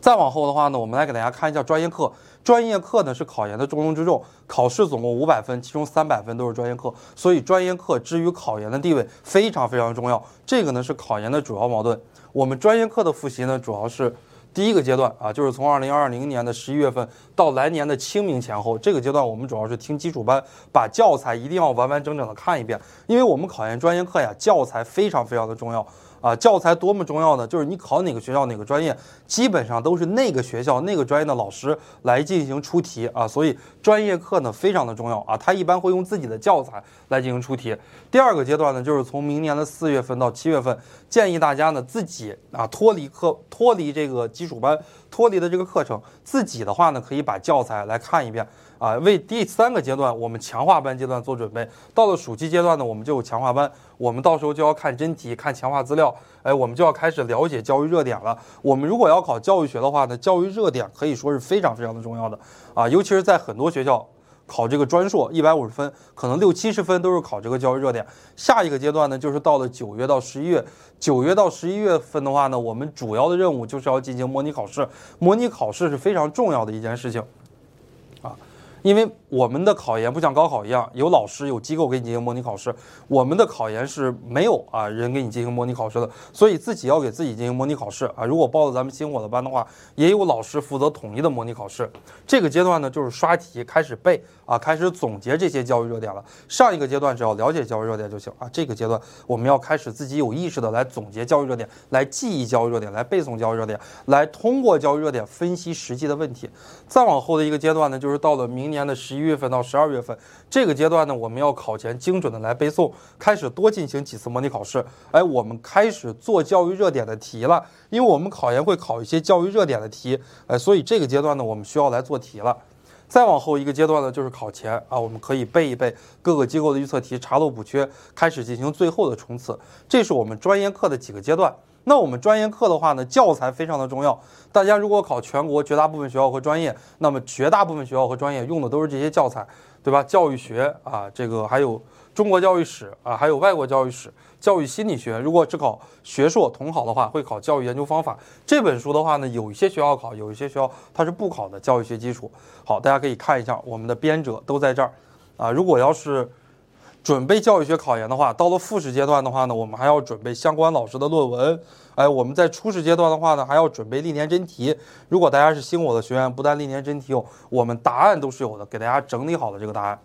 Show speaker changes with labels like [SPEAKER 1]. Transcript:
[SPEAKER 1] 再往后的话呢，我们来给大家看一下专业课。专业课呢是考研的重中之重，考试总共五百分，其中三百分都是专业课，所以专业课之于考研的地位非常非常重要。这个呢是考研的主要矛盾。我们专业课的复习呢，主要是第一个阶段啊，就是从二零二零年的十一月份到来年的清明前后，这个阶段我们主要是听基础班，把教材一定要完完整整的看一遍，因为我们考研专业课呀，教材非常非常的重要。啊，教材多么重要呢？就是你考哪个学校哪个专业，基本上都是那个学校那个专业的老师来进行出题啊，所以专业课呢非常的重要啊。他一般会用自己的教材来进行出题。第二个阶段呢，就是从明年的四月份到七月份，建议大家呢自己啊脱离课脱离这个基础班脱离的这个课程，自己的话呢可以把教材来看一遍。啊，为第三个阶段，我们强化班阶段做准备。到了暑期阶段呢，我们就有强化班，我们到时候就要看真题、看强化资料，哎，我们就要开始了解教育热点了。我们如果要考教育学的话呢，教育热点可以说是非常非常的重要的啊，尤其是在很多学校考这个专硕，一百五十分，可能六七十分都是考这个教育热点。下一个阶段呢，就是到了九月到十一月，九月到十一月份的话呢，我们主要的任务就是要进行模拟考试，模拟考试是非常重要的一件事情。啊因为我们的考研不像高考一样，有老师有机构给你进行模拟考试，我们的考研是没有啊人给你进行模拟考试的，所以自己要给自己进行模拟考试啊。如果报了咱们星火的班的话，也有老师负责统一的模拟考试。这个阶段呢，就是刷题开始背啊，开始总结这些教育热点了。上一个阶段只要了解教育热点就行啊，这个阶段我们要开始自己有意识的来总结教育热点，来记忆教育热点，来背诵教育热点，来通过教育热点分析实际的问题。再往后的一个阶段呢，就是到了明。年的十一月份到十二月份这个阶段呢，我们要考前精准的来背诵，开始多进行几次模拟考试。哎，我们开始做教育热点的题了，因为我们考研会考一些教育热点的题，哎，所以这个阶段呢，我们需要来做题了。再往后一个阶段呢，就是考前啊，我们可以背一背各个机构的预测题，查漏补缺，开始进行最后的冲刺。这是我们专业课的几个阶段。那我们专业课的话呢，教材非常的重要。大家如果考全国绝大部分学校和专业，那么绝大部分学校和专业用的都是这些教材，对吧？教育学啊，这个还有中国教育史啊，还有外国教育史、教育心理学。如果只考学硕统考的话，会考教育研究方法这本书的话呢，有一些学校考，有一些学校它是不考的教育学基础。好，大家可以看一下，我们的编者都在这儿啊。如果要是准备教育学考研的话，到了复试阶段的话呢，我们还要准备相关老师的论文。哎，我们在初试阶段的话呢，还要准备历年真题。如果大家是新我的学员，不但历年真题有，我们答案都是有的，给大家整理好了这个答案。